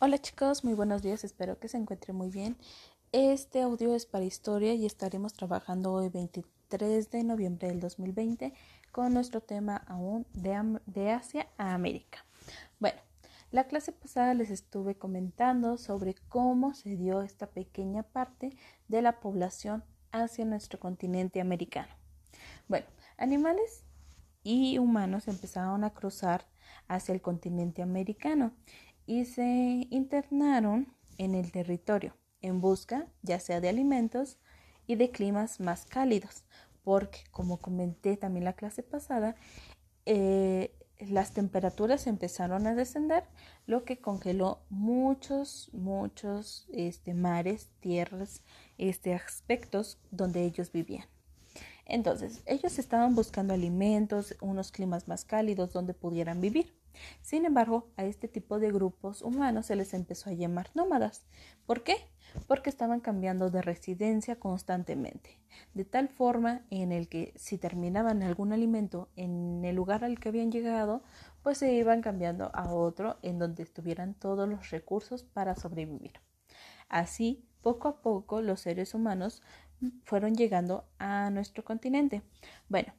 Hola chicos, muy buenos días, espero que se encuentren muy bien. Este audio es para historia y estaremos trabajando hoy 23 de noviembre del 2020 con nuestro tema aún de, de Asia a América. Bueno, la clase pasada les estuve comentando sobre cómo se dio esta pequeña parte de la población hacia nuestro continente americano. Bueno, animales y humanos empezaron a cruzar hacia el continente americano y se internaron en el territorio en busca ya sea de alimentos y de climas más cálidos, porque como comenté también la clase pasada, eh, las temperaturas empezaron a descender, lo que congeló muchos, muchos este, mares, tierras, este, aspectos donde ellos vivían. Entonces, ellos estaban buscando alimentos, unos climas más cálidos donde pudieran vivir. Sin embargo, a este tipo de grupos humanos se les empezó a llamar nómadas. ¿Por qué? Porque estaban cambiando de residencia constantemente, de tal forma en el que si terminaban algún alimento en el lugar al que habían llegado, pues se iban cambiando a otro en donde estuvieran todos los recursos para sobrevivir. Así, poco a poco, los seres humanos fueron llegando a nuestro continente. Bueno,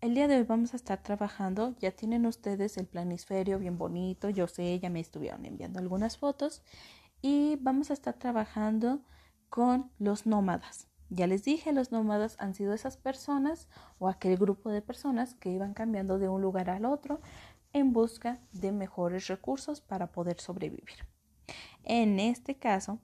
el día de hoy vamos a estar trabajando, ya tienen ustedes el planisferio bien bonito, yo sé, ya me estuvieron enviando algunas fotos y vamos a estar trabajando con los nómadas. Ya les dije, los nómadas han sido esas personas o aquel grupo de personas que iban cambiando de un lugar al otro en busca de mejores recursos para poder sobrevivir. En este caso,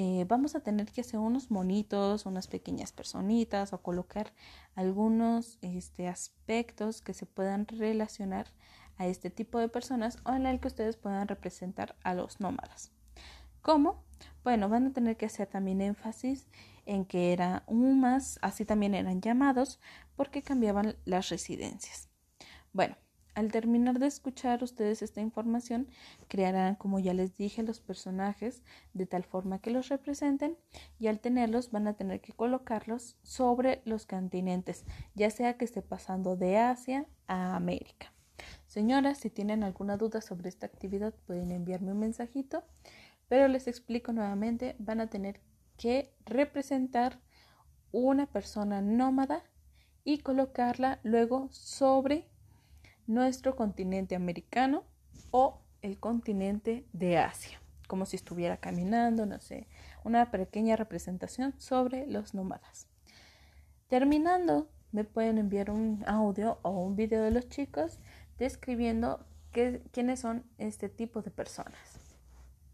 eh, vamos a tener que hacer unos monitos, unas pequeñas personitas o colocar algunos este, aspectos que se puedan relacionar a este tipo de personas o en el que ustedes puedan representar a los nómadas. ¿Cómo? Bueno, van a tener que hacer también énfasis en que eran más, así también eran llamados porque cambiaban las residencias. Bueno, al terminar de escuchar ustedes esta información, crearán, como ya les dije, los personajes de tal forma que los representen y al tenerlos van a tener que colocarlos sobre los continentes, ya sea que esté pasando de Asia a América. Señoras, si tienen alguna duda sobre esta actividad pueden enviarme un mensajito, pero les explico nuevamente, van a tener que representar una persona nómada y colocarla luego sobre nuestro continente americano o el continente de Asia, como si estuviera caminando, no sé, una pequeña representación sobre los nómadas. Terminando, me pueden enviar un audio o un video de los chicos describiendo quiénes son este tipo de personas.